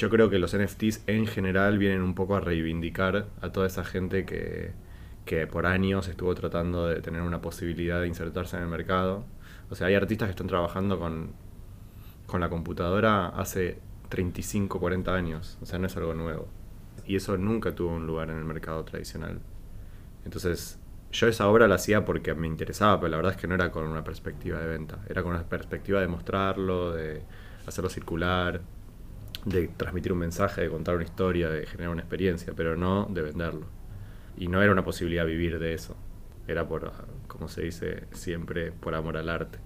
yo creo que los NFTs en general vienen un poco a reivindicar a toda esa gente que, que por años estuvo tratando de tener una posibilidad de insertarse en el mercado. O sea, hay artistas que están trabajando con, con la computadora hace 35, 40 años. O sea, no es algo nuevo. Y eso nunca tuvo un lugar en el mercado tradicional. Entonces, yo esa obra la hacía porque me interesaba, pero la verdad es que no era con una perspectiva de venta. Era con una perspectiva de mostrarlo, de hacerlo circular, de transmitir un mensaje, de contar una historia, de generar una experiencia, pero no de venderlo. Y no era una posibilidad vivir de eso. Era por, como se dice siempre, por amor al arte.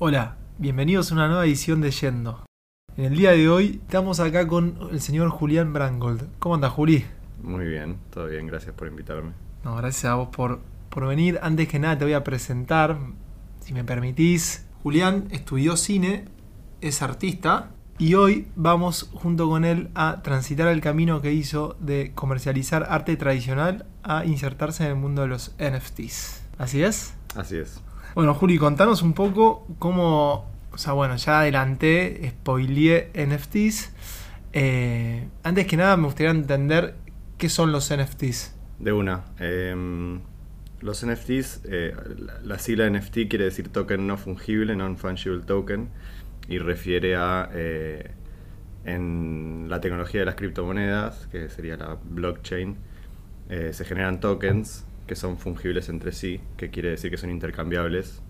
Hola, bienvenidos a una nueva edición de Yendo. En el día de hoy estamos acá con el señor Julián Brangold. ¿Cómo anda, Juli? Muy bien, todo bien, gracias por invitarme. No, gracias a vos por, por venir. Antes que nada te voy a presentar, si me permitís. Julián estudió cine, es artista y hoy vamos junto con él a transitar el camino que hizo de comercializar arte tradicional a insertarse en el mundo de los NFTs. ¿Así es? Así es. Bueno, Juli, contanos un poco cómo. O sea, bueno, ya adelanté, spoileé NFTs. Eh, antes que nada, me gustaría entender qué son los NFTs. De una. em, los NFTs, eh, la, la sigla NFT quiere decir token no fungible, non-fungible token, y refiere a, eh, en la tecnología de las criptomonedas, que sería la blockchain, eh, se generan tokens que son fungibles entre sí, que quiere decir que son intercambiables.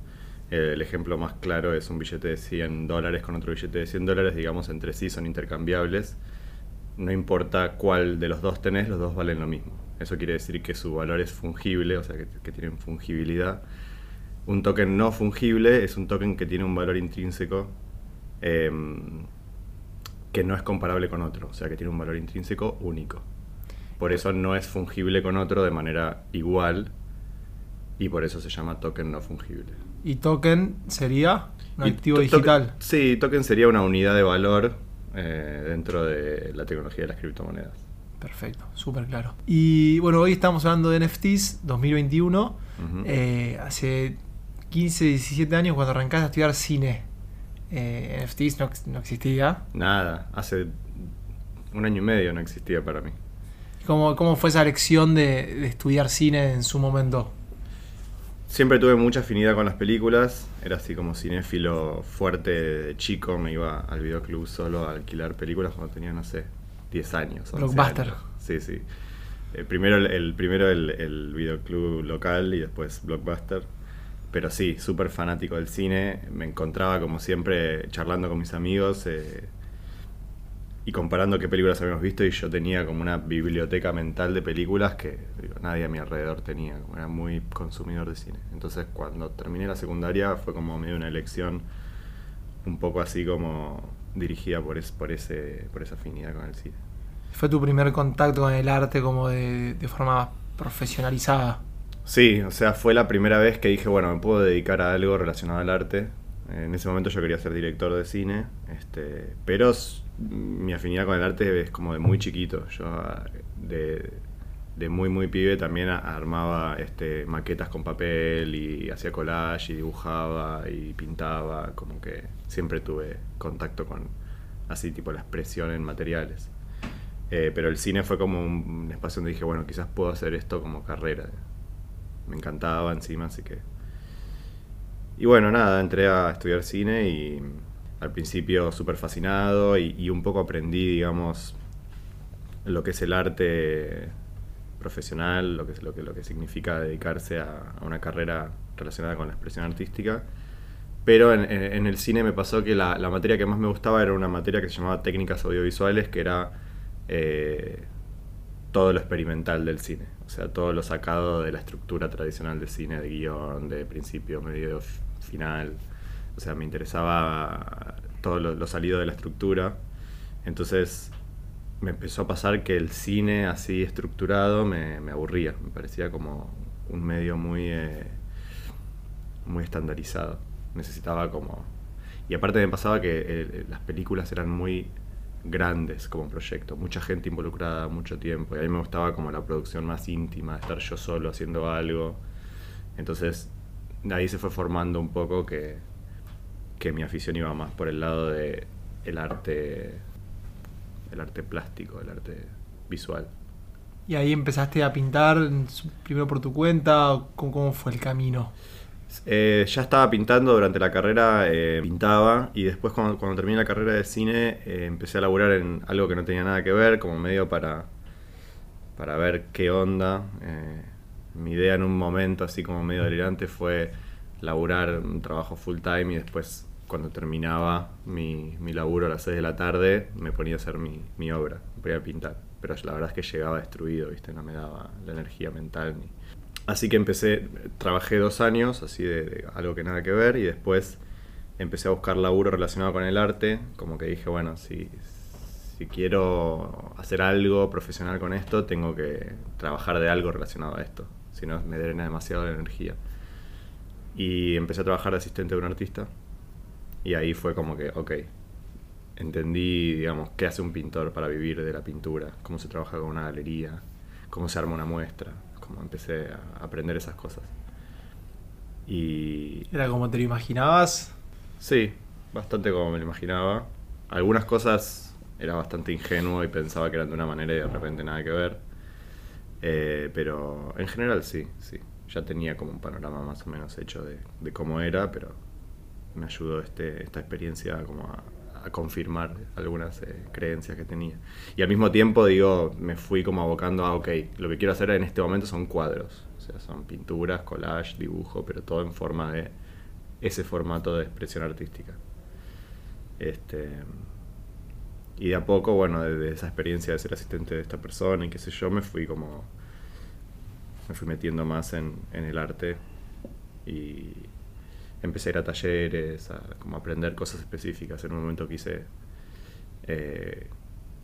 Eh, el ejemplo más claro es un billete de 100 dólares con otro billete de 100 dólares, digamos, entre sí son intercambiables. No importa cuál de los dos tenés, los dos valen lo mismo. Eso quiere decir que su valor es fungible, o sea, que, que tienen fungibilidad. Un token no fungible es un token que tiene un valor intrínseco em, que no es comparable con otro, o sea, que tiene un valor intrínseco único. Por eso no es fungible con otro de manera igual y por eso se llama token no fungible. Y token sería un Y activo digital. sí, token sería una unidad de valor eh, dentro de la tecnología de las criptomonedas. Perfecto, súper claro. Y bueno, hoy estamos hablando de NFTs 2021. Ujú. Eh, hace 15, 17 años cuando arrancaste a estudiar cine. eh, NFTs no existía. Nada, hace un año y medio no existía para mí. ¿Cómo, cómo fue esa elección de, de estudiar cine en su momento? Siempre tuve mucha afinidad con las películas, era así como cinéfilo fuerte de chico, me iba al videoclub solo a alquilar películas cuando tenía, no sé, 10 años. 11 Blockbuster. años. Sí, sí. Eh, primero el, el- primero el, el videoclub local y después Blockbuster. Pero sí, súper fanático del cine. Me encontraba como siempre charlando con mis amigos eh, y comparando qué películas habíamos visto y yo tenía como una biblioteca mental de películas que digo, nadie a mi alrededor tenía, como era muy consumidor de cine. Entonces cuando terminé la secundaria fue como medio una elección un poco así como dirigida por, es, por, ese, por esa afinidad con el cine. ¿Fue tu primer contacto con el arte como de, de forma profesionalizada? Sí, o sea, fue la primera vez que dije, bueno, me puedo dedicar a algo relacionado al arte. En ese momento yo quería ser director de cine, este, pero mi afinidad con el arte es como de muy chiquito. Yo ah, de, de muy muy pibe también armaba este, maquetas con papel y hacía collage y dibujaba y pintaba, como que siempre tuve contacto con así tipo la expresión en materiales. Eh, pero el cine fue como un, un espacio donde dije, bueno, quizás puedo hacer esto como carrera. Me encantaba encima, así que... Y bueno, nada, entré a estudiar cine y al principio súper fascinado y, un poco aprendí, digamos, lo que es el arte profesional, lo que, lo que, lo que significa dedicarse a, una carrera relacionada con la expresión artística. Pero en, el cine me pasó que la, materia que más me gustaba era una materia que se llamaba técnicas audiovisuales, que era eh, todo lo experimental del cine. O sea, todo lo sacado de la estructura tradicional de cine, de guion, de principio, medio, final. O sea, me interesaba todo lo, salido de la estructura. Entonces me empezó a pasar que el cine así estructurado me, me aburría. Me parecía como un medio muy, eh, muy estandarizado. Necesitaba como... Y aparte me pasaba que eh, las películas eran muy grandes como proyecto, mucha gente involucrada, mucho tiempo. Y a mí me gustaba como la producción más íntima, estar yo solo haciendo algo. Entonces ahí se fue formando un poco que, que mi afición iba más por el lado de el arte el arte plástico, el arte visual. ¿Y ahí empezaste a pintar primero por tu cuenta? ¿Cómo, cómo fue el camino? Eh, ya estaba pintando durante la carrera, eh, pintaba y después cuando, cuando, terminé la carrera de cine eh, empecé a laburar en algo que no tenía nada que ver, como medio para, para ver qué onda. Mi idea en un momento así como medio delirante fue laburar un trabajo full time y después cuando terminaba mi, mi laburo a las 6 de la tarde me ponía a hacer mi, mi obra, me ponía a pintar. Pero la verdad es que llegaba destruido, ¿viste? no me daba la energía mental ni, Así que empecé, trabajé dos años, así de, algo que nada que ver, y después empecé a buscar laburo relacionado con el arte, como que dije, bueno, si, si quiero hacer algo profesional con esto, tengo que trabajar de algo relacionado a esto, si no me drena demasiado la energía. Y empecé a trabajar de asistente de un artista, y ahí fue como que, ok, entendí, digamos, qué hace un pintor para vivir de la pintura, cómo se trabaja con una galería, cómo se arma una muestra, como empecé a aprender esas cosas. Y... ¿Era como te lo imaginabas? Sí, bastante como me lo imaginaba. Algunas cosas era bastante ingenuo y pensaba que eran de una manera y de repente nada que ver. Eh, pero en general sí, sí. Ya tenía como un panorama más o menos hecho de, cómo era, pero me ayudó este, esta experiencia como a, a confirmar algunas eh, creencias que tenía. Y al mismo tiempo, digo, me fui como abocando a, ok, lo que quiero hacer en este momento son cuadros. O sea, son pinturas, collage, dibujo, pero todo en forma de ese formato de expresión artística. Este, y de a poco, bueno, de esa experiencia de ser asistente de esta persona y qué sé yo, me fui como. me fui metiendo más en, en el arte y, empecé a ir a talleres, a como aprender cosas específicas. En un momento quise eh,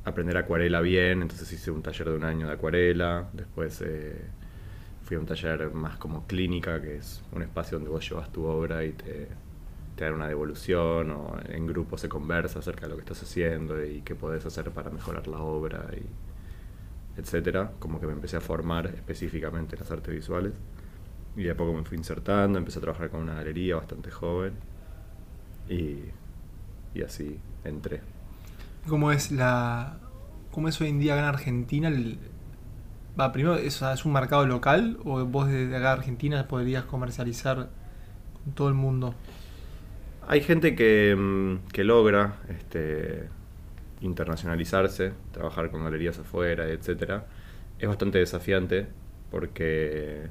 aprender acuarela bien, entonces hice un taller de un año de acuarela. Después eh, fui a un taller más como clínica, que es un espacio donde vos llevas tu obra y te, te dan una devolución o en grupo se conversa acerca de lo que estás haciendo y qué podés hacer para mejorar la obra y etcétera, como que me empecé a formar específicamente en las artes visuales. Y de a poco me fui insertando, empecé a trabajar con una galería bastante joven y, y así entré. ¿Cómo es la cómo es hoy en día acá en Argentina? Va, primero, ¿es, ¿es un mercado local o vos desde acá Argentina podrías comercializar con todo el mundo? Hay gente que, mm, que logra este, internacionalizarse, trabajar con galerías afuera, etcétera. Es bastante desafiante porque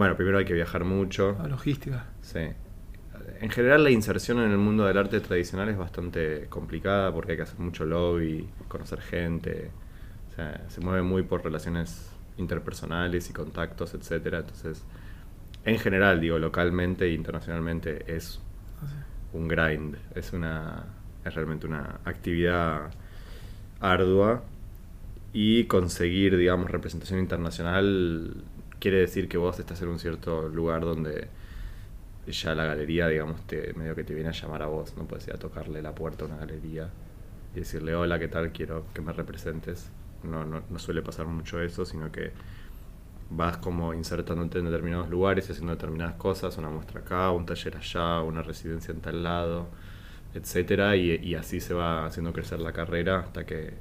bueno, primero hay que viajar mucho. La logística. Sí. En general la inserción en el mundo del arte tradicional es bastante complicada porque hay que hacer mucho lobby, conocer gente. O sea, se mueve muy por relaciones interpersonales y contactos, etcétera. Entonces, en general, digo, localmente e internacionalmente es ah, un grind. Es una. es realmente una actividad ardua. Y conseguir, digamos, representación internacional quiere decir que vos estás en un cierto lugar donde ya la galería, digamos, te, medio que te viene a llamar a vos, no puedes ir a tocarle la puerta a una galería y decirle, hola, ¿qué tal? Quiero que me representes. No, no, no suele pasar mucho eso, sino que vas como insertándote en determinados lugares, haciendo determinadas cosas, una muestra acá, un taller allá, una residencia en tal lado, etcétera, y, así se va haciendo crecer la carrera hasta que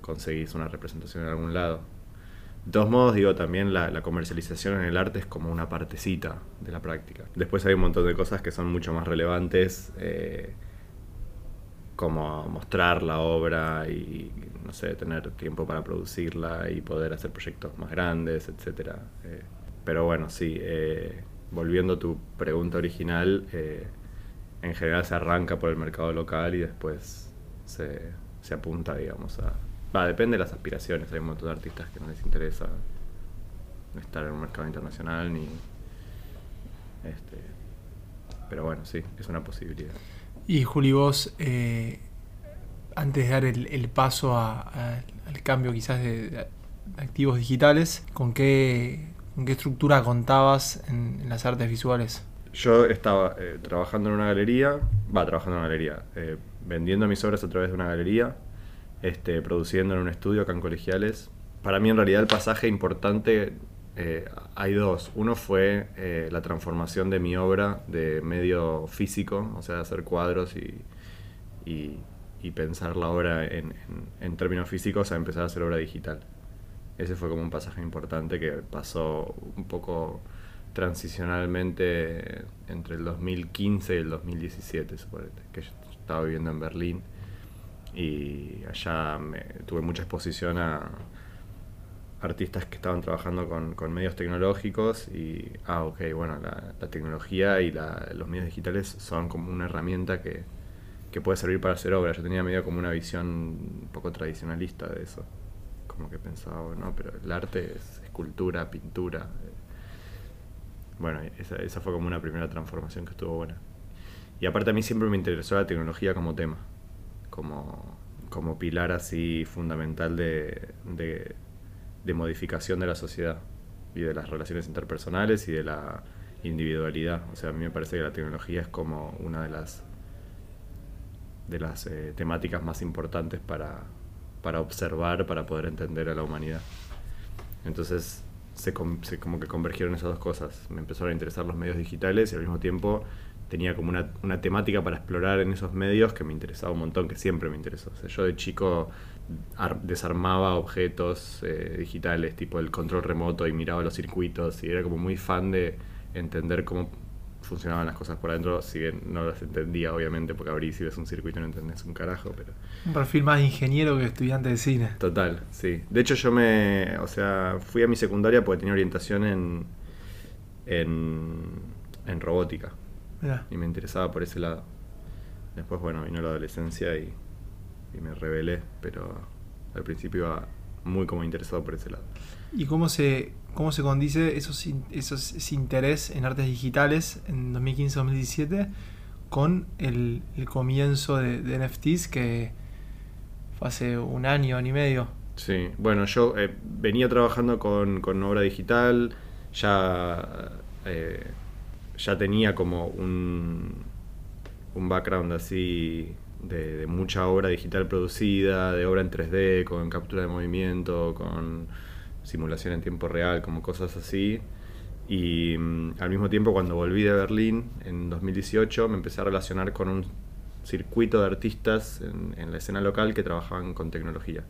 conseguís una representación en algún lado. De todos modos, digo, también la, comercialización en el arte es como una partecita de la práctica. Después hay un montón de cosas que son mucho más relevantes, eh, como mostrar la obra y, no sé, tener tiempo para producirla y poder hacer proyectos más grandes, etc. Eh, pero bueno, sí, eh, volviendo a tu pregunta original, en general se arranca por el mercado local y después se, se apunta, digamos, a Va, depende de las aspiraciones. Hay un montón de artistas que no les interesa estar en un mercado internacional ni. Este, pero bueno, sí, es una posibilidad. Y Juli, vos, eh, antes de dar el, paso al cambio quizás de, activos digitales, ¿con qué, ¿con qué estructura contabas en, las artes visuales? Yo estaba eh, trabajando en una galería, va, trabajando en una galería, eh, vendiendo mis obras a través de una galería este, produciendo en un estudio acá en Colegiales. Para mí en realidad el pasaje importante eh, hay dos. Uno fue eh, la transformación de mi obra de medio físico, o sea, hacer cuadros y, pensar la obra en, en, términos físicos a empezar a hacer obra digital. Ese fue como un pasaje importante que pasó un poco transicionalmente entre el 2015 y el 2017, suponete, que yo estaba viviendo en Berlín y allá me, tuve mucha exposición a artistas que estaban trabajando con, medios tecnológicos y, ah, ok, bueno, la, tecnología y los medios digitales son como una herramienta que, puede servir para hacer obra. Yo tenía medio como una visión un poco tradicionalista de eso. Como que pensaba, no, pero el arte es escultura, pintura. Bueno, esa, fue como una primera transformación que estuvo buena. Y aparte a mí siempre me interesó la tecnología como tema, como, como pilar así fundamental de modificación de la sociedad y de las relaciones interpersonales y de la individualidad. O sea, a mí me parece que la tecnología es como una de las de las eh, temáticas más importantes para, para observar, para poder entender a la humanidad. Entonces, se, se, como que convergieron esas dos cosas. Me empezaron a interesar los medios digitales y al mismo tiempo tenía como una, una, temática para explorar en esos medios que me interesaba un montón, que siempre me interesó. O sea, yo de chico desarmaba objetos eh, digitales, tipo el control remoto, y miraba los circuitos, y era como muy fan de entender cómo funcionaban las cosas por adentro, si bien no las entendía, obviamente, porque abrís y ves un circuito y no entendés un carajo, pero... Un perfil más ingeniero que estudiante de cine. Total, sí. De hecho yo me... O sea, fui a mi secundaria porque tenía orientación en... en, en robótica. Y me interesaba por ese lado. Después, bueno, vino la adolescencia y y me rebelé, pero al principio iba muy como interesado por ese lado. ¿Y cómo se, cómo se condice esos, esos, ese interés en artes digitales en 2015-2017 con el, comienzo de, NFTs que fue hace un año, año y medio? Sí, bueno, yo eh, venía trabajando con, con, obra digital, ya, eh, ya tenía como un, un background así de, mucha obra digital producida, de obra en 3D, con captura de movimiento, con simulación en tiempo real, como cosas así. Y mm, al mismo tiempo cuando volví de Berlín en 2018 me empecé a relacionar con un circuito de artistas en, la escena local que trabajaban con tecnología.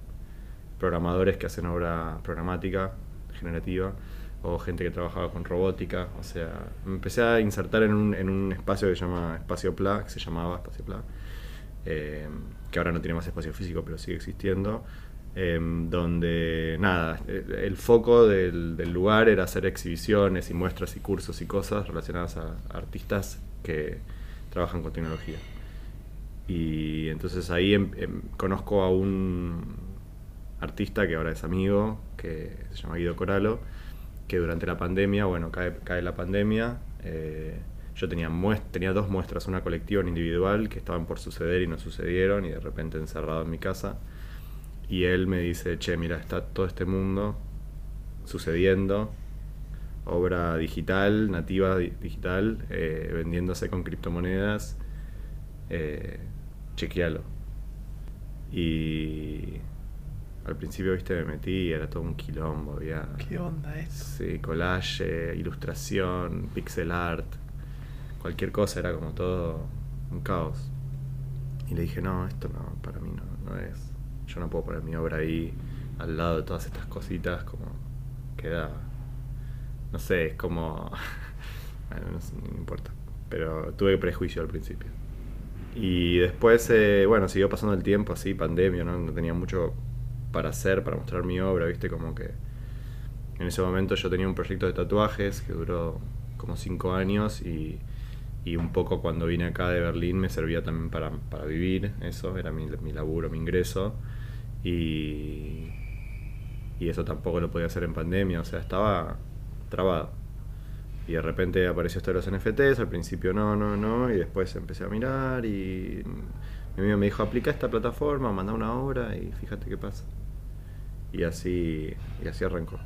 Programadores que hacen obra programática, generativa, o gente que trabajaba con robótica. O sea, me empecé a insertar en un, en un espacio que se llama Espacio Pla, que se llamaba Espacio Pla, eh, que ahora no tiene más espacio físico, pero sigue existiendo, eh, donde nada, el foco del, lugar era hacer exhibiciones y muestras y cursos y cosas relacionadas a, artistas que trabajan con tecnología. Y entonces ahí em, em, conozco a un artista que ahora es amigo, que se llama Guido Coralo, que durante la pandemia, bueno, cae, cae la pandemia, eh, yo tenía, tenía dos muestras, una colectiva y una individual, que estaban por suceder y no sucedieron, y de repente encerrado en mi casa. Y él me dice, che, mira, está todo este mundo sucediendo, obra digital, nativa digital, eh, vendiéndose con criptomonedas, eh, chequealo. Y al principio, viste, me metí y era todo un quilombo, había... ¿Qué onda esto? Sí, collage, ilustración, pixel art cualquier cosa era como todo un caos. Y le dije, no, esto no, para mí no, no es. Yo no puedo poner mi obra ahí al lado de todas estas cositas, como queda, no sé, es como, bueno, no, importa, pero tuve prejuicio al principio. Y después, eh, bueno, siguió pasando el tiempo así, pandemia, ¿no? no tenía mucho para hacer, para mostrar mi obra, viste, como que en ese momento yo tenía un proyecto de tatuajes que duró como cinco años y y un poco cuando vine acá de Berlín me servía también para, vivir, eso era mi, mi, laburo, mi ingreso, y, y eso tampoco lo podía hacer en pandemia, o sea, estaba trabado. Y de repente apareció esto de los NFTs, al principio no, no, no, y después empecé a mirar y mi amigo me dijo, aplica esta plataforma, manda una obra y fíjate qué pasa. Y así, y así arrancó.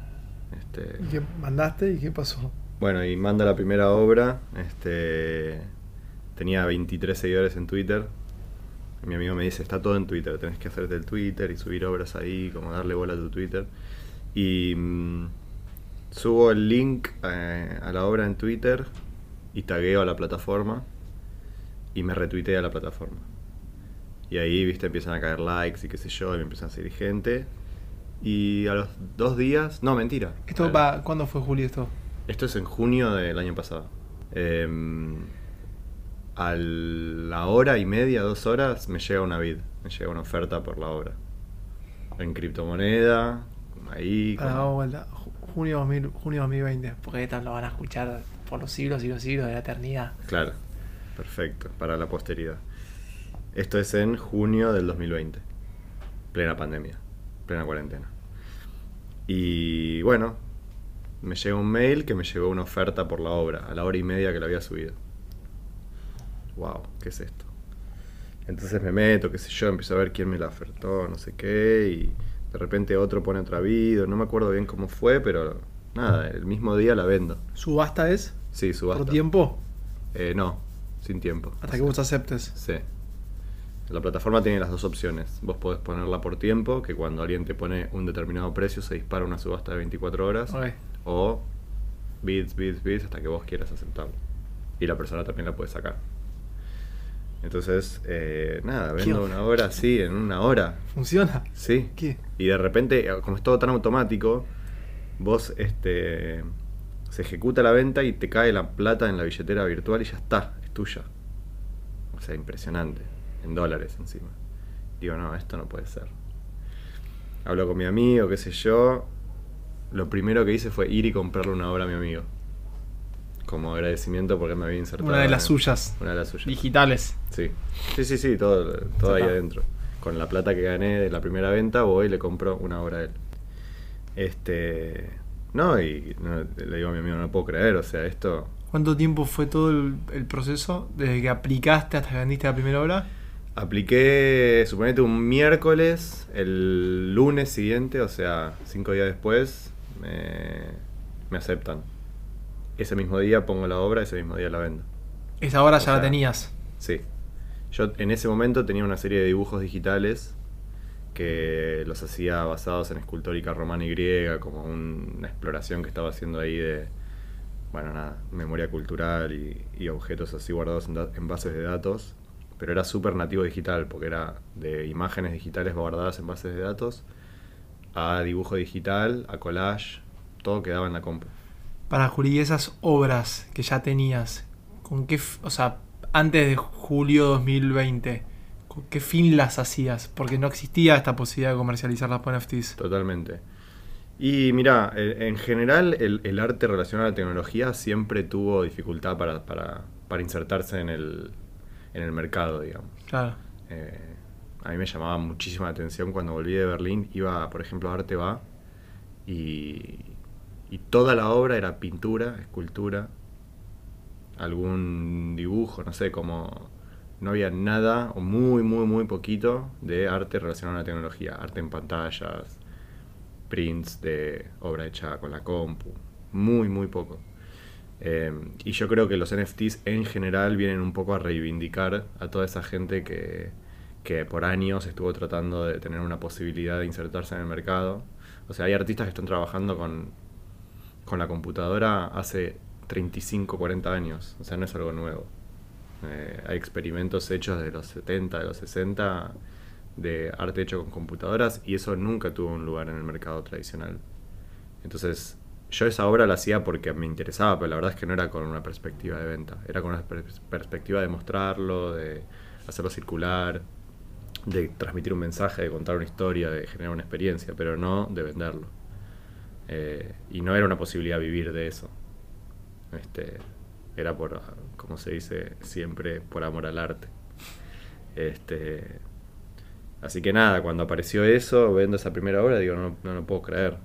Este... ¿Y qué mandaste y qué pasó? Bueno, y manda la primera obra. Este, tenía 23 seguidores en Twitter. Mi amigo me dice, está todo en Twitter, tenés que hacerte el Twitter y subir obras ahí, como darle bola a tu Twitter. Y, mm, subo el link eh, a la obra en Twitter y tagueo a la plataforma y me retuitea a la plataforma. Y ahí, viste, empiezan a caer likes y qué sé yo, y me empiezan a seguir gente. Y a los dos días, no, mentira. Esto va, ¿Cuándo fue Juli esto? Esto es en junio del año pasado. Em, a la hora y media, dos horas, me llega una bid, me llega una oferta por la obra. En criptomoneda, ahí. Para con- damos vuelta. Ju- Junio, 2000 junio 2020. Porque esto lo van a escuchar por los siglos y los siglos de la eternidad. Claro, perfecto, para la posteridad. Esto es en junio del 2020, plena pandemia, plena cuarentena. Y bueno, me llega un mail que me llegó una oferta por la obra, a la hora y media que la había subido. Wow, ¿qué es esto? Entonces me meto, qué sé yo, empiezo a ver quién me la ofertó, no sé qué, y de repente otro pone otra video, no me acuerdo bien cómo fue, pero nada, el mismo día la vendo. ¿Subasta es? Sí, subasta. ¿Por tiempo? Eh, no, sin tiempo. Hasta que vos aceptes. Sí. La plataforma tiene las dos opciones. Vos podés ponerla por tiempo, que cuando alguien te pone un determinado precio se dispara una subasta de 24 horas. O bits, bits, bits hasta que vos quieras aceptarlo. Y la persona también la puede sacar. Entonces, eh, nada, ¿Qué vendo una hora así, en una hora. ¿Funciona? Sí. ¿Qué? Y de repente, eh, como es todo tan automático, vos este se ejecuta la venta y te cae la plata en la billetera virtual y ya está, es tuya. O sea, impresionante. En dólares encima. Digo, no, esto no puede ser. Hablo con mi amigo, qué sé yo. Lo primero que hice fue ir y comprarle una obra a mi amigo. Como agradecimiento porque me había insertado. Una de las en- suyas. Una de las suyas. Digitales. Sí, sí, sí, sí, todo, todo ahí adentro. Con la plata que gané de la primera venta, voy y le compro una obra a él. Este. No, y no, le digo a mi amigo, no puedo creer, o sea, esto. ¿Cuánto tiempo fue todo el, el proceso? Desde que aplicaste hasta que vendiste la primera obra. Apliqué, suponete, un miércoles, el lunes siguiente, o sea, cinco días después, me, me aceptan. Ese mismo día pongo la obra, ese mismo día la vendo. Esa obra O ya la sea, tenías. Sí. Yo en ese momento tenía una serie de dibujos digitales que los hacía basados en escultórica romana y griega, como un- una exploración que estaba haciendo ahí de, bueno, nada, memoria cultural y, y objetos así guardados en, en bases de datos. Pero era súper nativo digital, porque era de imágenes digitales guardadas en bases de datos a dibujo digital, a collage, todo quedaba en la compu. Para Juli, esas obras que ya tenías, ¿con qué, o sea, antes de julio 2020, ¿con qué fin las hacías? Porque no existía esta posibilidad de comercializarlas por NFTs. Totalmente. Y mira, eh, en general el, el arte relacionado a la tecnología siempre tuvo dificultad para, para, para insertarse en el, en el mercado, digamos. Claro. Eh, a mí me llamaba muchísima atención cuando volví de Berlín, iba, por ejemplo, a Arte Va y, toda la obra era pintura, escultura, algún dibujo, no sé, como no había nada o muy, muy, muy poquito de arte relacionado a la tecnología, arte en pantallas, prints de obra hecha con la compu, muy, muy poco. Eh, y yo creo que los NFTs en general vienen un poco a reivindicar a toda esa gente que, que por años estuvo tratando de tener una posibilidad de insertarse en el mercado. O sea, hay artistas que están trabajando con, con la computadora hace 35, 40 años. O sea, no es algo nuevo. Eh, hay experimentos hechos de los 70, de los 60 de arte hecho con computadoras y eso nunca tuvo un lugar en el mercado tradicional. Entonces, yo esa obra la hacía porque me interesaba, pero la verdad es que no era con una perspectiva de venta, era con una per- perspectiva de mostrarlo, de hacerlo circular, de transmitir un mensaje, de contar una historia, de generar una experiencia, pero no de venderlo. Eh, y no era una posibilidad vivir de eso. Este, era por, como se dice siempre, por amor al arte. Este, así que nada, cuando apareció eso, vendo esa primera obra, digo, no, no lo puedo creer.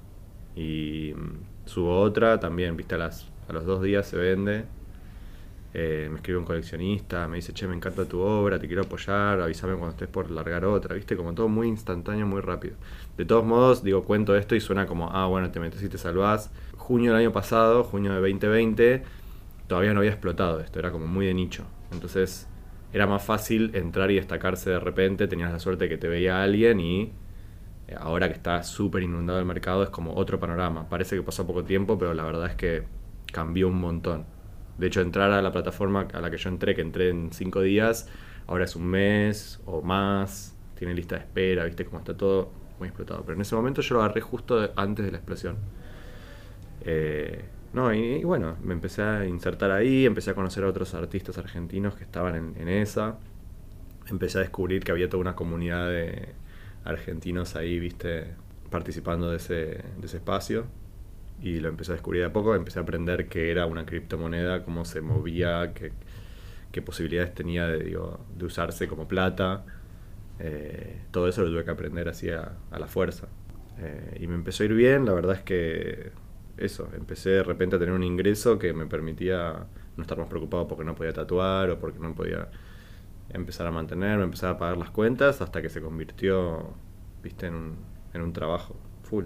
Y mm, subo otra, también, viste, las, a los dos días se vende. Eh, me escribe un coleccionista, me dice, che, me encanta tu obra, te quiero apoyar, avísame cuando estés por largar otra, viste, como todo muy instantáneo, muy rápido. De todos modos, digo, cuento esto y suena como, ah, bueno, te metes y te salvás. Junio del año pasado, junio de 2020, todavía no había explotado esto, era como muy de nicho. Entonces, era más fácil entrar y destacarse de repente, tenías la suerte que te veía alguien y Eh, ahora que está súper inundado el mercado es como otro panorama. Parece que pasó poco tiempo, pero la verdad es que cambió un montón. De hecho, entrar a la plataforma a la que yo entré, que entré en cinco días, ahora es un mes o más, tiene lista de espera, viste cómo está todo muy explotado. Pero en ese momento yo lo agarré justo antes de la explosión. Eh, no, y, bueno, me empecé a insertar ahí, empecé a conocer a otros artistas argentinos que estaban en, en esa. Empecé a descubrir que había toda una comunidad de argentinos ahí, viste, participando de ese, de ese espacio. Y lo empecé a descubrir de a poco, empecé a aprender qué era una criptomoneda, cómo se movía, qué, qué posibilidades tenía de, digo, de usarse como plata. Eh, todo eso lo tuve que aprender así a, a la fuerza. Eh, y me empezó a ir bien, la verdad es que eso, empecé de repente a tener un ingreso que me permitía no estar más preocupado porque no podía tatuar o porque no podía empezar a mantenerme, empezar a pagar las cuentas hasta que se convirtió, viste, en un, en un trabajo full.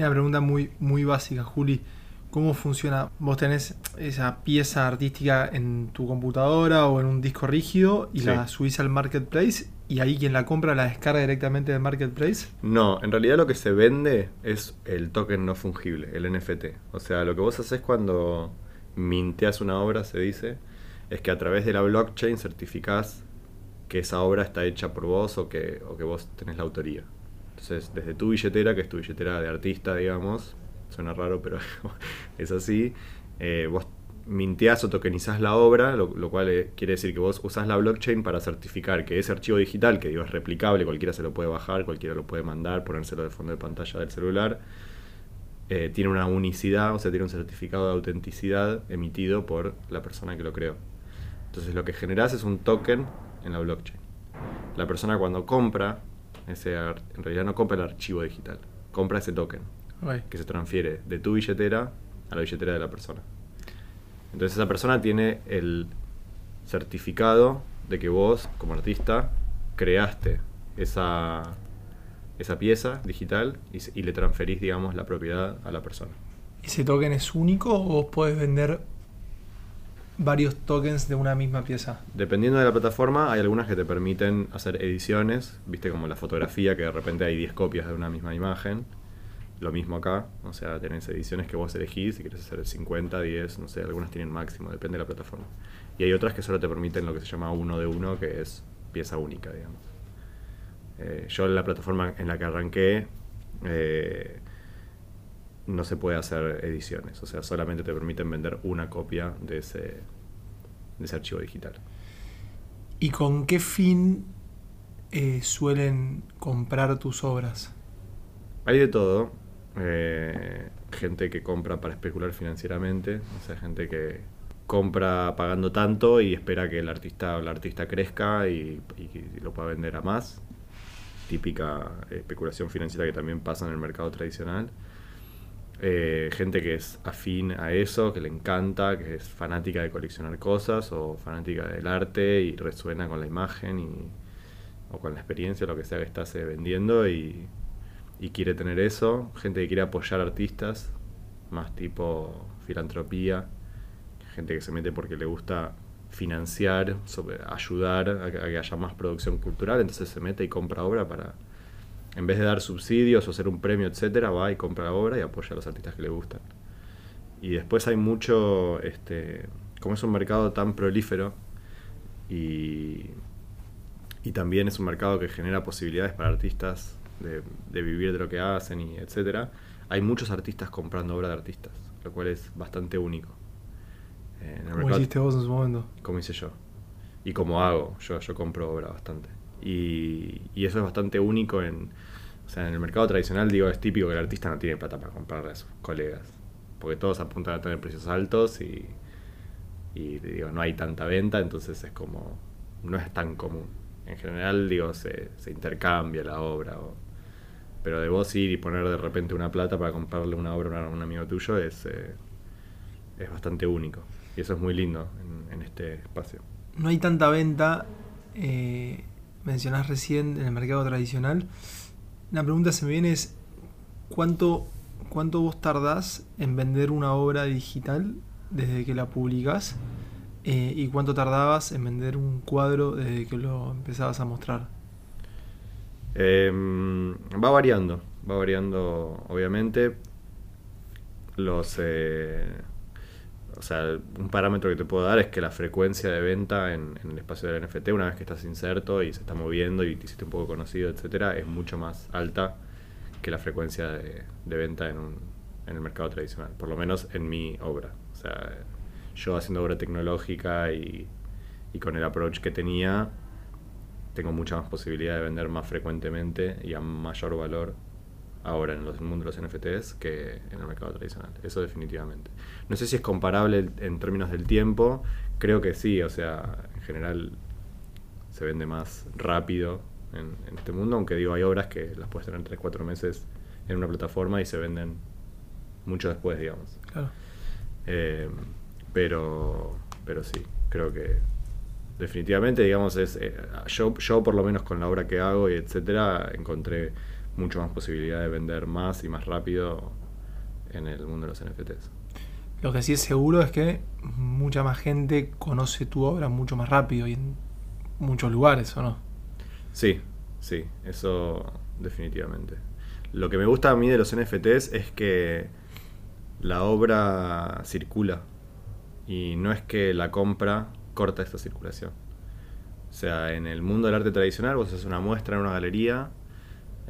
Una pregunta muy, muy básica, Juli. ¿Cómo funciona? ¿Vos tenés esa pieza artística en tu computadora o en un disco rígido y Sí. la subís al marketplace y ahí quien la compra la descarga directamente del marketplace? No, en realidad lo que se vende es el token no fungible, el NFT. O sea, lo que vos haces cuando minteas una obra, se dice, es que a través de la blockchain certificás que esa obra está hecha por vos o que, o que vos tenés la autoría. Entonces, desde tu billetera, que es tu billetera de artista, digamos, suena raro, pero es así, eh, vos minteás o tokenizás la obra, lo, cual eh, quiere decir que vos usás la blockchain para certificar que ese archivo digital, que digo es replicable, cualquiera se lo puede bajar, cualquiera lo puede mandar, ponérselo de fondo de pantalla del celular, eh, tiene una unicidad, o sea, tiene un certificado de autenticidad emitido por la persona que lo creó. Entonces lo que generás es un token en la blockchain. La persona cuando compra, ese en realidad no compra el archivo digital, compra ese token Ok. que se transfiere de tu billetera a la billetera de la persona. Entonces esa persona tiene el certificado de que vos, como artista, creaste esa, esa pieza digital y, y le transferís, digamos, la propiedad a la persona. ¿Ese token es único o vos podés vender varios tokens de una misma pieza? Dependiendo de la plataforma, hay algunas que te permiten hacer ediciones, viste como la fotografía, que de repente hay 10 copias de una misma imagen. Lo mismo acá, o sea, tenés ediciones que vos elegís, si quieres hacer 50, 10, no sé, algunas tienen máximo, depende de la plataforma. Y hay otras que solo te permiten lo que se llama uno de uno, que es pieza única, digamos. Eh, yo en la plataforma en la que arranqué, eh, no se puede hacer ediciones, o sea, solamente te permiten vender una copia de ese, de ese archivo digital. ¿Y con qué fin eh, suelen comprar tus obras? Hay de todo. eh, gente que compra para especular financieramente, o sea, gente que compra pagando tanto y espera que el artista o la artista crezca y, y lo pueda vender a más. Típica especulación financiera que también pasa en el mercado tradicional. Eh, gente que es afín a eso, que le encanta, que es fanática de coleccionar cosas o fanática del arte y resuena con la imagen y, o con la experiencia, lo que sea que estás eh, vendiendo y, quiere tener eso. Gente que quiere apoyar artistas, más tipo filantropía. Gente que se mete porque le gusta financiar, ayudar a a que haya más producción cultural, entonces se mete y compra obra para, en vez de dar subsidios o hacer un premio, etcétera, va y compra la obra y apoya a los artistas que le gustan. Y después hay mucho, este, como es un mercado tan prolífero y, y también es un mercado que genera posibilidades para artistas de, de vivir de lo que hacen y etcétera, hay muchos artistas comprando obra de artistas, lo cual es bastante único. Eh, en el Como mercado- hiciste vos en su momento. como hice yo. Y como hago, yo, yo compro obra bastante. Y, eso es bastante único en, o sea, en el mercado tradicional, digo, es típico que el artista no tiene plata para comprarle a sus colegas. Porque todos apuntan a tener precios altos y, y digo, no hay tanta venta, entonces es como, no es tan común. En general, digo, se, se intercambia la obra. o- pero de vos ir y poner de repente una plata para comprarle una obra a un amigo tuyo es, eh, es bastante único. Y eso es muy lindo en, en este espacio. No hay tanta venta, eh, mencionás recién en el mercado tradicional. La pregunta se me viene es, ¿cuánto, ¿cuánto vos tardás en vender una obra digital desde que la publicás? Eh, ¿Y cuánto tardabas en vender un cuadro desde que lo empezabas a mostrar? Em, va variando, va variando obviamente. Los, eh, o sea, un parámetro que te puedo dar es que la frecuencia de venta en, en el espacio del NFT, una vez que estás inserto y se está moviendo y te hiciste un poco conocido, etcétera, es mucho más alta que la frecuencia de, de venta en, un, en el mercado tradicional, por lo menos en mi obra. O sea, yo haciendo obra tecnológica y, y con el approach que tenía, tengo mucha más posibilidad de vender más frecuentemente y a mayor valor ahora en, el mundo de los NFTs que en el mercado tradicional. Eso definitivamente. No sé si es comparable en términos del tiempo, creo que sí, o sea, en general se vende más rápido en, en este mundo, aunque digo, hay obras que las puedes tener 3-4 meses en una plataforma y se venden mucho después, digamos. Claro. Eh, pero, pero sí, creo que definitivamente, digamos, es eh, yo, yo por lo menos con la obra que hago y etcétera, encontré mucho más posibilidad de vender más y más rápido en el mundo de los NFTs. Lo que sí es seguro es que mucha más gente conoce tu obra mucho más rápido y en muchos lugares, ¿o no? Sí, sí, eso definitivamente. Lo que me gusta a mí de los NFTs es que la obra circula y no es que la compra corta esta circulación. O sea, en el mundo del arte tradicional vos haces una muestra en una galería,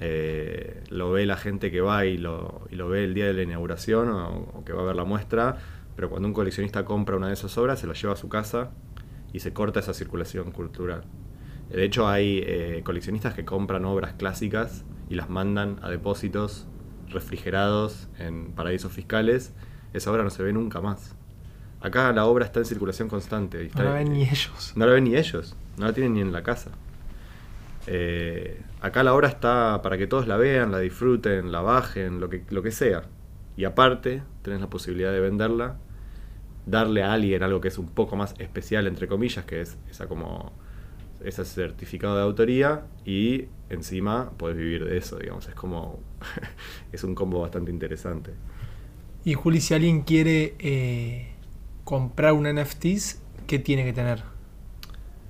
eh, lo ve la gente que va y lo, y lo, ve el día de la inauguración o, o, que va a ver la muestra, pero cuando un coleccionista compra una de esas obras se la lleva a su casa y se corta esa circulación cultural. De hecho, hay eh, coleccionistas que compran obras clásicas y las mandan a depósitos refrigerados en paraísos fiscales. Esa obra no se ve nunca más. Acá la obra está en circulación constante. Está, no la ven ni ellos. No la ven ni ellos. No la tienen ni en la casa. Eh, acá la obra está para que todos la vean, la disfruten, la bajen, lo que, lo que sea. Y aparte, tenés la posibilidad de venderla, darle a alguien algo que es un poco más especial, entre comillas, que es esa como ese certificado de autoría y encima podés vivir de eso, digamos. Es como. es un combo bastante interesante. Y Juli, si alguien quiere eh, comprar un NFTs, ¿qué tiene que tener?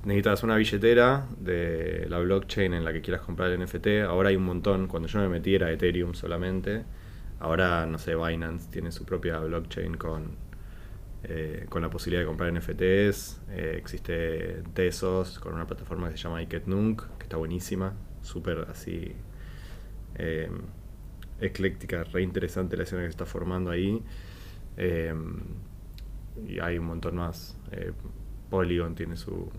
Necesitas una billetera de la blockchain en la que quieras comprar el NFT. Ahora hay un montón. Cuando yo me metí era Ethereum solamente. Ahora, no sé, Binance tiene su propia blockchain con, eh, con la posibilidad de comprar NFTs. Eh, existe Tesos con una plataforma que se llama Iketnunk, que está buenísima. Súper así eh, ecléctica, re interesante la escena que se está formando ahí. y hay un montón más. Polygon tiene su,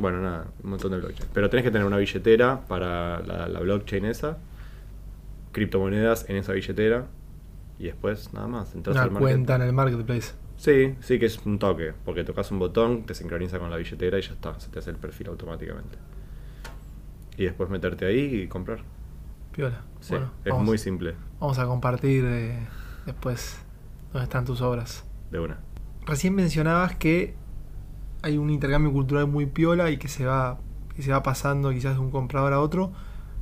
bueno, nada, un montón de blockchain. Pero tenés que tener una billetera para la, la, blockchain esa, criptomonedas en esa billetera y después nada más. Entras una al cuenta en el marketplace. Sí, sí que es un toque, porque tocas un botón, te sincroniza con la billetera y ya está, se te hace el perfil automáticamente. Y después meterte ahí y comprar. Piola. Sí, bueno, es vamos, muy simple. Vamos a compartir eh, después dónde están tus obras. De una. Recién mencionabas que hay un intercambio cultural muy piola y que se va, que se va pasando quizás de un comprador a otro.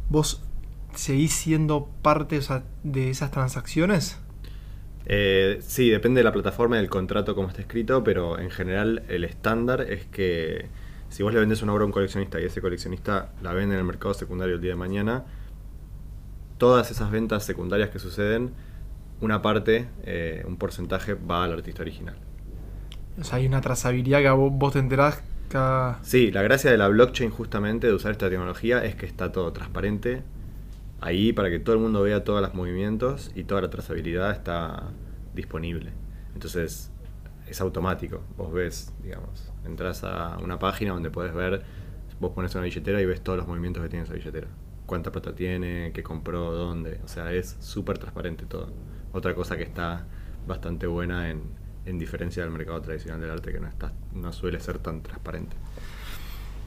¿Vos seguís siendo parte de esas transacciones? Eh, sí, depende de la plataforma y del contrato como está escrito, pero en general el estándar es que si vos le vendes una obra a un coleccionista y ese coleccionista la vende en el mercado secundario el día de mañana, todas esas ventas secundarias que suceden, una parte, eh, un porcentaje va al artista original. O sea, hay una trazabilidad que vos, vos te enterás cada... Sí, la gracia de la blockchain justamente, de usar esta tecnología, es que está todo transparente ahí para que todo el mundo vea todos los movimientos y toda la trazabilidad está disponible. Entonces, es automático. Vos ves, digamos, entras a una página donde podés ver, vos pones una billetera y ves todos los movimientos que tiene esa billetera. Cuánta plata tiene, qué compró, dónde. O sea, es súper transparente todo. Otra cosa que está bastante buena en, en diferencia del mercado tradicional del arte que no, está, no suele ser tan transparente.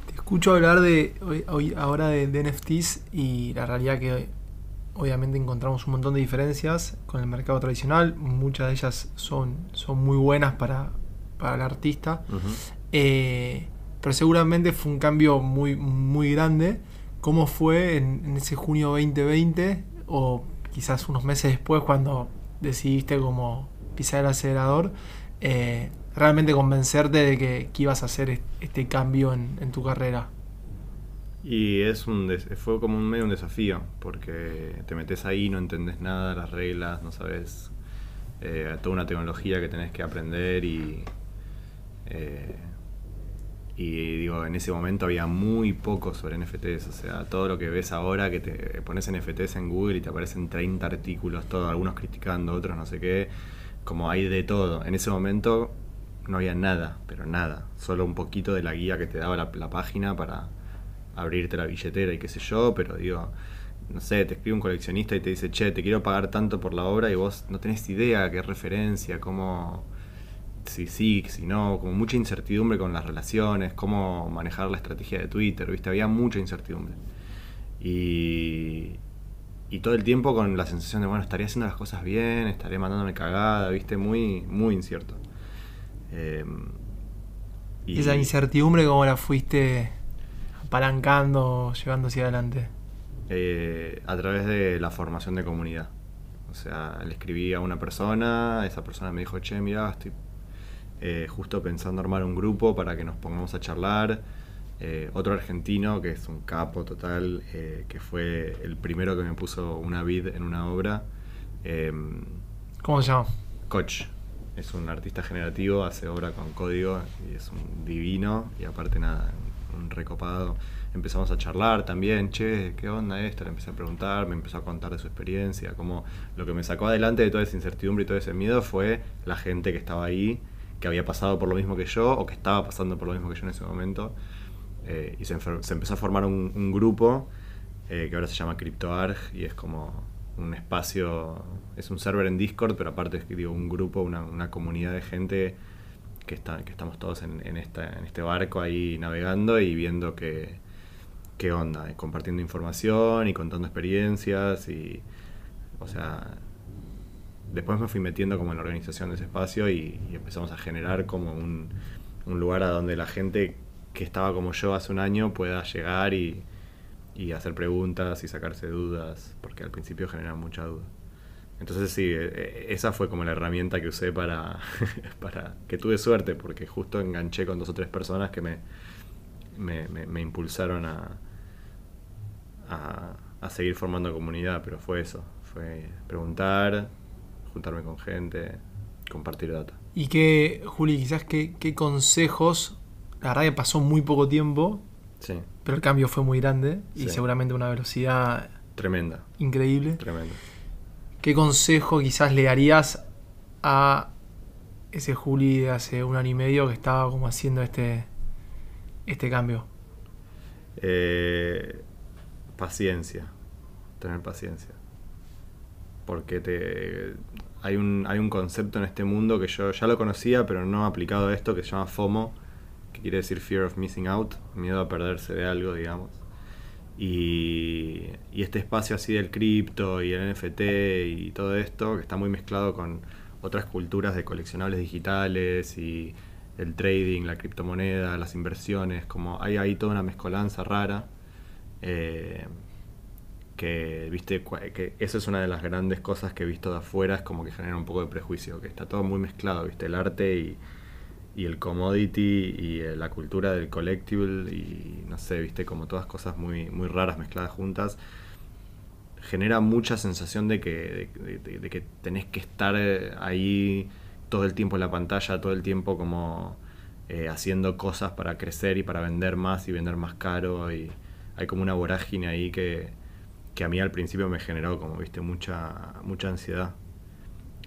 Te escucho hablar de hoy, hoy ahora de, de, NFTs y la realidad que obviamente encontramos un montón de diferencias con el mercado tradicional, muchas de ellas son, son muy buenas para, para el artista, uh -huh. eh, pero seguramente fue un cambio muy, muy grande. ¿Cómo fue en, en ese junio 2020 o quizás unos meses después cuando decidiste como pisar el acelerador, eh, realmente convencerte de que, ibas a hacer este cambio en, tu carrera? Y es un fue como un medio un desafío, porque te metes ahí, no entendés nada, las reglas, no sabes eh, toda una tecnología que tenés que aprender y eh, y digo, en ese momento había muy poco sobre NFTs, o sea, todo lo que ves ahora que te pones NFTs en Google y te aparecen 30 artículos, todos, algunos criticando, otros no sé qué, como hay de todo. En ese momento no había nada, pero nada, solo un poquito de la guía que te daba la, página para abrirte la billetera y qué sé yo, pero digo, no sé, te escribe un coleccionista y te dice, che, te quiero pagar tanto por la obra y vos no tenés idea qué referencia, cómo, si sí, si no, como mucha incertidumbre con las relaciones, cómo manejar la estrategia de Twitter, ¿viste? Había mucha incertidumbre. Y, y todo el tiempo con la sensación de, bueno, estaré haciendo las cosas bien, estaré mandándome cagada, ¿viste? Muy, muy incierto. Eh, ¿Y esa incertidumbre cómo la fuiste apalancando, llevando hacia adelante? eh, a través de la formación de comunidad. O sea, le escribí a una persona, esa persona me dijo, che, mira, estoy eh, justo pensando armar un grupo para que nos pongamos a charlar. Eh, otro argentino que es un capo total, eh, que fue el primero que me puso una vid en una obra. eh, ¿Cómo se llama? Koch. Es un artista generativo, hace obra con código y es un divino. Y aparte, nada, un recopado. Empezamos a charlar también, che, ¿qué onda esto? Le empecé a preguntar, me empezó a contar de su experiencia. Como lo que me sacó adelante de toda esa incertidumbre y todo ese miedo fue la gente que estaba ahí, que había pasado por lo mismo que yo o que estaba pasando por lo mismo que yo en ese momento. Eh, y se, empezó a formar un, grupo eh, que ahora se llama CryptoArg y es como un espacio, es un server en Discord, pero aparte es digo, un grupo, una, una comunidad de gente que, está, que estamos todos en, este barco ahí navegando y viendo que, qué onda, compartiendo información y contando experiencias y, o sea, después me fui metiendo como en la organización de ese espacio y, y empezamos a generar como un, un lugar a donde la gente que estaba como yo hace un año pueda llegar y, y hacer preguntas y sacarse dudas, porque al principio genera mucha duda. Entonces sí, eh, eh, esa fue como la herramienta que usé para, para que tuve suerte, porque justo enganché con dos o tres personas que me, me, me- impulsaron a, a, a seguir formando comunidad, pero fue eso, fue preguntar, juntarme con gente, compartir data. Y qué, Juli, quizás qué, qué consejos, la verdad que pasó muy poco tiempo, Sí, pero el cambio fue muy grande y Sí. seguramente una velocidad tremenda, increíble. tremenda. ¿Qué consejo quizás le darías a ese Juli de hace un año y medio que estaba como haciendo este, este cambio? Eh, paciencia, tener paciencia. Porque te, hay, un, hay un concepto en este mundo que yo ya lo conocía, pero no aplicado a esto, que se llama FOMO, que quiere decir Fear of Missing Out, miedo a perderse de algo, digamos. Y, y este espacio así del cripto y el NFT y todo esto, que está muy mezclado con otras culturas de coleccionables digitales y el trading, la criptomoneda, las inversiones, como hay ahí toda una mezcolanza rara. eh, que, viste, que eso es una de las grandes cosas que he visto de afuera, es como que genera un poco de prejuicio, que está todo muy mezclado, viste, el arte y, y el commodity y eh, la cultura del collectible y no sé, viste, como todas cosas muy, muy raras mezcladas juntas, genera mucha sensación de que, de, de- de que tenés que estar eh, ahí todo el tiempo en la pantalla, todo el tiempo como eh, haciendo cosas para crecer y para vender más y vender más caro y hay como una vorágine ahí que, que a mí al principio me generó como, viste, mucha, mucha ansiedad.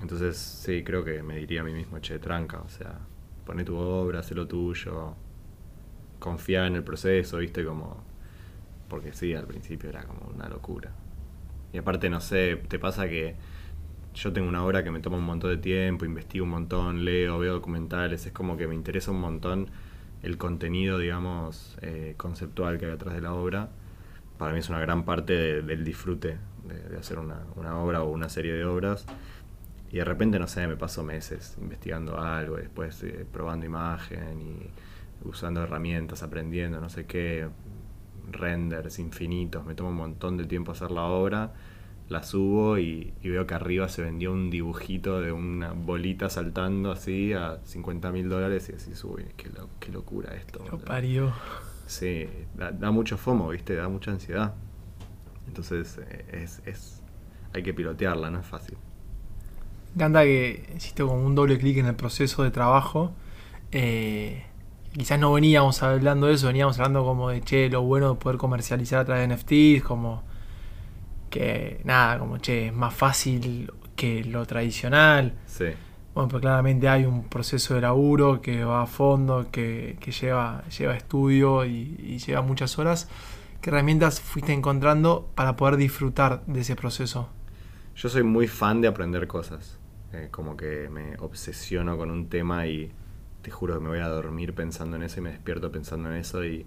Entonces, sí, creo que me diría a mí mismo, che, tranca, o sea, pone tu obra, haz lo tuyo, confía en el proceso, viste, como... Porque sí, al principio era como una locura. Y aparte, no sé, te pasa que yo tengo una obra que me toma un montón de tiempo, investigo un montón, leo, veo documentales, es como que me interesa un montón el contenido, digamos, eh, conceptual que hay atrás de la obra. Para mí es una gran parte de- del disfrute de, de hacer una, una obra o una serie de obras. Y de repente, no sé, me paso meses investigando algo, y después eh, probando imagen y usando herramientas, aprendiendo, no sé qué, renders infinitos. Me toma un montón de tiempo hacer la obra, la subo y, y veo que arriba se vendió un dibujito de una bolita saltando así a 50 mil dólares y así uy, qué, lo- qué locura esto. Lo boludo". parió. Sí, da, da mucho FOMO, ¿viste? Da mucha ansiedad. Entonces, eh, es, es, hay que pilotearla, no es fácil. Me encanta que hiciste como un doble clic en el proceso de trabajo. Eh, quizás no veníamos hablando de eso, veníamos hablando como de, che, lo bueno de poder comercializar a través de NFTs, como que nada, como, che, es más fácil que lo tradicional. Sí, Bueno, pues claramente hay un proceso de laburo que va a fondo, que, que lleva, lleva estudio y, y lleva muchas horas. ¿Qué herramientas fuiste encontrando para poder disfrutar de ese proceso? yo soy muy fan de aprender cosas. Eh, como que me obsesiono con un tema y te juro que me voy a dormir pensando en eso y me despierto pensando en eso. Y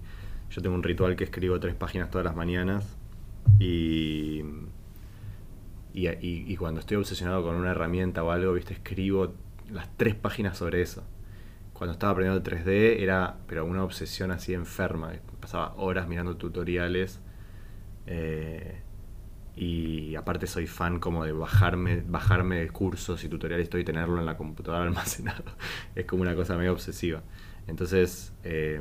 yo tengo un ritual que escribo tres páginas todas las mañanas. Y, y, cuando estoy obsesionado con una herramienta o algo, viste, escribo las tres páginas sobre eso. Cuando estaba aprendiendo el 3D era, pero una obsesión así enferma. Pasaba horas mirando tutoriales. eh, y aparte soy fan como de bajarme, bajarme cursos y tutoriales y tenerlo en la computadora almacenado. Es como una cosa medio obsesiva. Entonces, eh,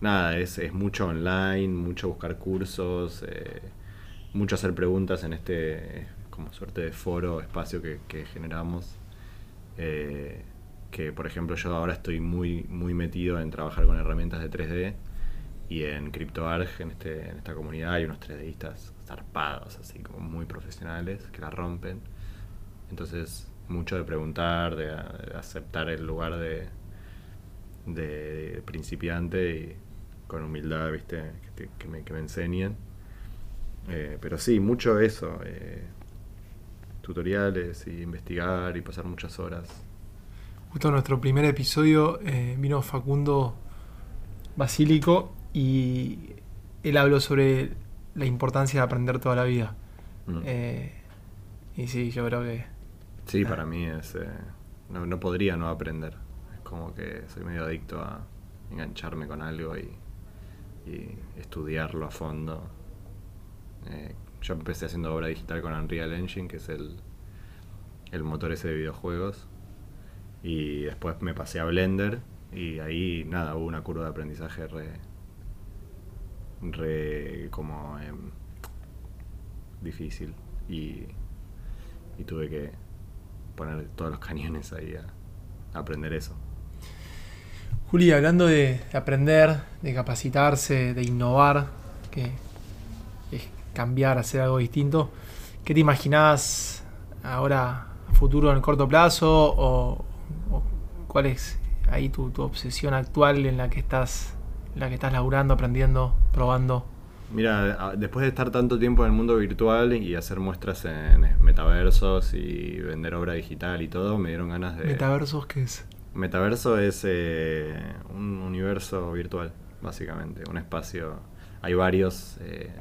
nada, es, es mucho online, mucho buscar cursos, eh, mucho hacer preguntas en este como suerte de foro, espacio que, que generamos. Eh, que por ejemplo yo ahora estoy muy, muy metido en trabajar con herramientas de 3D y en CryptoArg, en, este, en esta comunidad, hay unos 3Distas zarpados, así como muy profesionales, que la rompen. Entonces, mucho de preguntar, de, aceptar el lugar de, de principiante y con humildad, ¿viste? Que, te- me, que me enseñen. Eh, pero sí, mucho eso. eh, tutoriales y investigar y pasar muchas horas. Justo en nuestro primer episodio eh, vino Facundo Basílico y él habló sobre la importancia de aprender toda la vida. Mm. Eh, y sí, yo creo que Sí, para mí es. eh, no, no podría no aprender. Es como que soy medio adicto a engancharme con algo y, y estudiarlo a fondo. Eh, yo empecé haciendo obra digital con Unreal Engine, que es el, el motor ese de videojuegos. Y después me pasé a Blender y ahí, nada, hubo una curva de aprendizaje re. Re. como. em, difícil. Y, y tuve que poner todos los cañones ahí a, aprender eso. Juli, hablando de, de aprender, de capacitarse, de innovar, que es cambiar, hacer algo distinto, ¿qué te imaginás ahora futuro en el corto plazo? ¿O, o cuál es ahí tu, tu obsesión actual en la que estás, la que estás laburando, aprendiendo, probando? Mira, después de estar tanto tiempo en el mundo virtual y hacer muestras en metaversos y vender obra digital y todo, me dieron ganas de... ¿Metaversos qué es? Metaverso es eh, un universo virtual, básicamente, un espacio. Hay varios eh,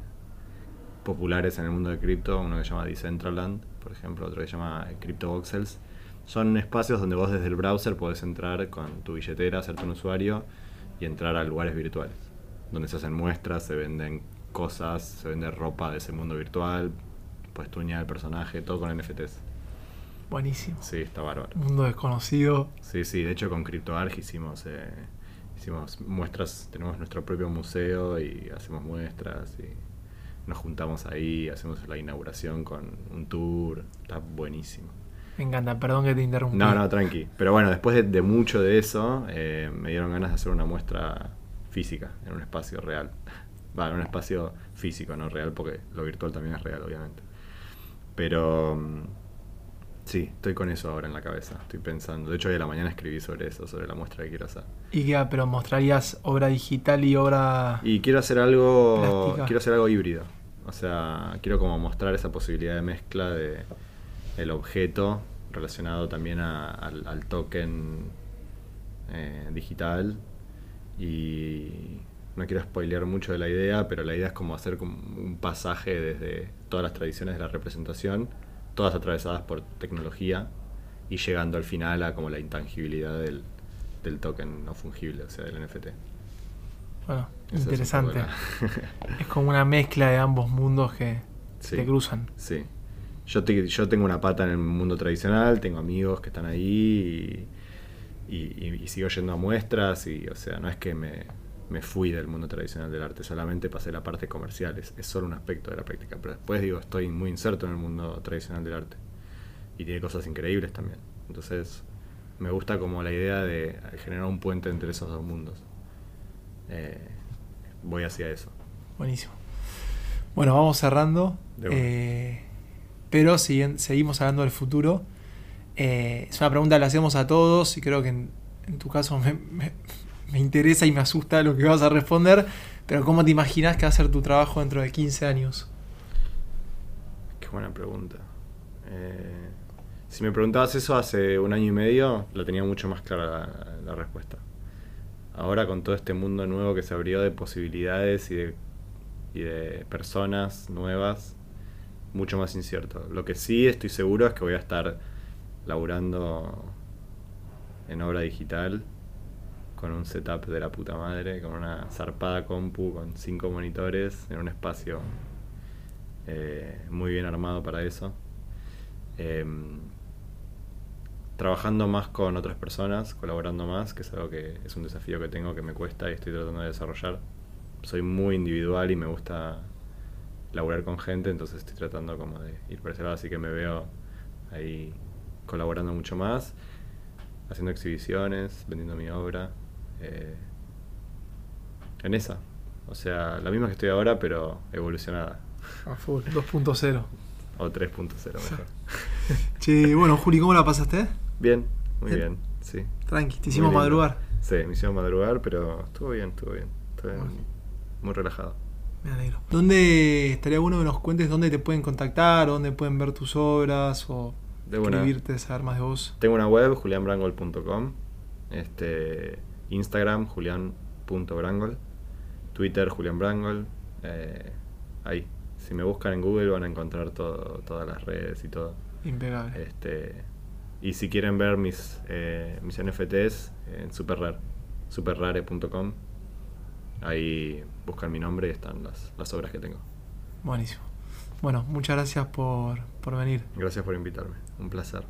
populares en el mundo de cripto, uno que se llama Decentraland, por ejemplo, otro que se llama CryptoVoxels. Son espacios donde vos desde el browser podés entrar con tu billetera, hacerte un usuario y entrar a lugares virtuales, donde se hacen muestras, se venden cosas, se vende ropa de ese mundo virtual, puedes tuñar el personaje, todo con NFTs. Buenísimo. Sí, está bárbaro. Mundo desconocido. Sí, sí, de hecho con CryptoArg hicimos, eh, hicimos muestras, tenemos nuestro propio museo y hacemos muestras y nos juntamos ahí, hacemos la inauguración con un tour, está buenísimo. Me encanta, perdón que te interrumpí. No, no, tranqui. Pero bueno, después de, de mucho de eso, eh, me dieron ganas de hacer una muestra física en un espacio real. Va, en un espacio físico, no real, porque lo virtual también es real, obviamente. Pero mm, sí, estoy con eso ahora en la cabeza, estoy pensando. De hecho, hoy a la mañana escribí sobre eso, sobre la muestra que quiero hacer. ¿Y qué? Pero mostrarías obra digital y obra... Y quiero hacer algo, Plástica. quiero hacer algo híbrido. O sea, quiero como mostrar esa posibilidad de mezcla de el objeto relacionado también a- al, al token eh, digital. Y no quiero spoilear mucho de la idea, pero la idea es como hacer como un pasaje desde todas las tradiciones de la representación, todas atravesadas por tecnología y llegando al final a como la intangibilidad del, del token no fungible, o sea, del NFT. Bueno, interesante. Es como una mezcla de ambos mundos que Sí. te cruzan. Sí. Yo, te- yo tengo una pata en el mundo tradicional, tengo amigos que están ahí y, y- y- y sigo yendo a muestras y, o sea, no es que me, me fui del mundo tradicional del arte, solamente pasé la parte comercial, es, es solo un aspecto de la práctica, pero después digo, estoy muy inserto en el mundo tradicional del arte y tiene cosas increíbles también. Entonces, me gusta como la idea de generar un puente entre esos dos mundos. Eh, voy hacia eso. Buenísimo. Bueno, vamos cerrando. Eh, pero seguimos hablando del futuro. Eh, es una pregunta que le hacemos a todos y creo que en, tu caso me, me- me interesa y me asusta lo que vas a responder. Pero ¿cómo te imaginas que va a ser tu trabajo dentro de 15 años? Qué buena pregunta. Eh, si me preguntabas eso hace un año y medio, la tenía mucho más clara la, la respuesta. Ahora con todo este mundo nuevo que se abrió de posibilidades y de, y de personas nuevas, mucho más incierto. Lo que sí estoy seguro es que voy a estar laburando en obra digital con un setup de la puta madre, con una zarpada compu, con cinco monitores, en un espacio eh, muy bien armado para eso. Em, trabajando más con otras personas, colaborando más, que es algo que es un desafío que tengo que me cuesta y estoy tratando de desarrollar. Soy muy individual y me gusta laburar con gente, entonces estoy tratando como de ir por ese lado, así que me veo ahí colaborando mucho más, haciendo exhibiciones, vendiendo mi obra. eh, en esa. O sea, la misma que estoy ahora, pero evolucionada. A full, 2.0. O 3.0 mejor. Che, bueno, Juli, ¿cómo la pasaste? Bien, muy Bien. bien, sí. Tranqui, te hicimos madrugar. Sí, me hicieron madrugar, pero estuvo bien, estuvo bien. Estuve Bueno. muy relajado. Me alegro. ¿Dónde estaría bueno que nos cuentes dónde te pueden contactar, dónde pueden ver tus obras o escribirte, saber más de vos? Tengo una web, julianbrangol.com. Este, Instagram, julian.brangol. Twitter, julianbrangol. Eh, ahí. Si me buscan en Google van a encontrar todo, todas las redes y todo. Impecable. Este, y si quieren ver mis, eh, mis NFTs en Superrare, superrare.com, ahí buscan mi nombre y están las, las obras que tengo. Buenísimo. Bueno, muchas gracias por, por venir. Gracias por invitarme, un placer.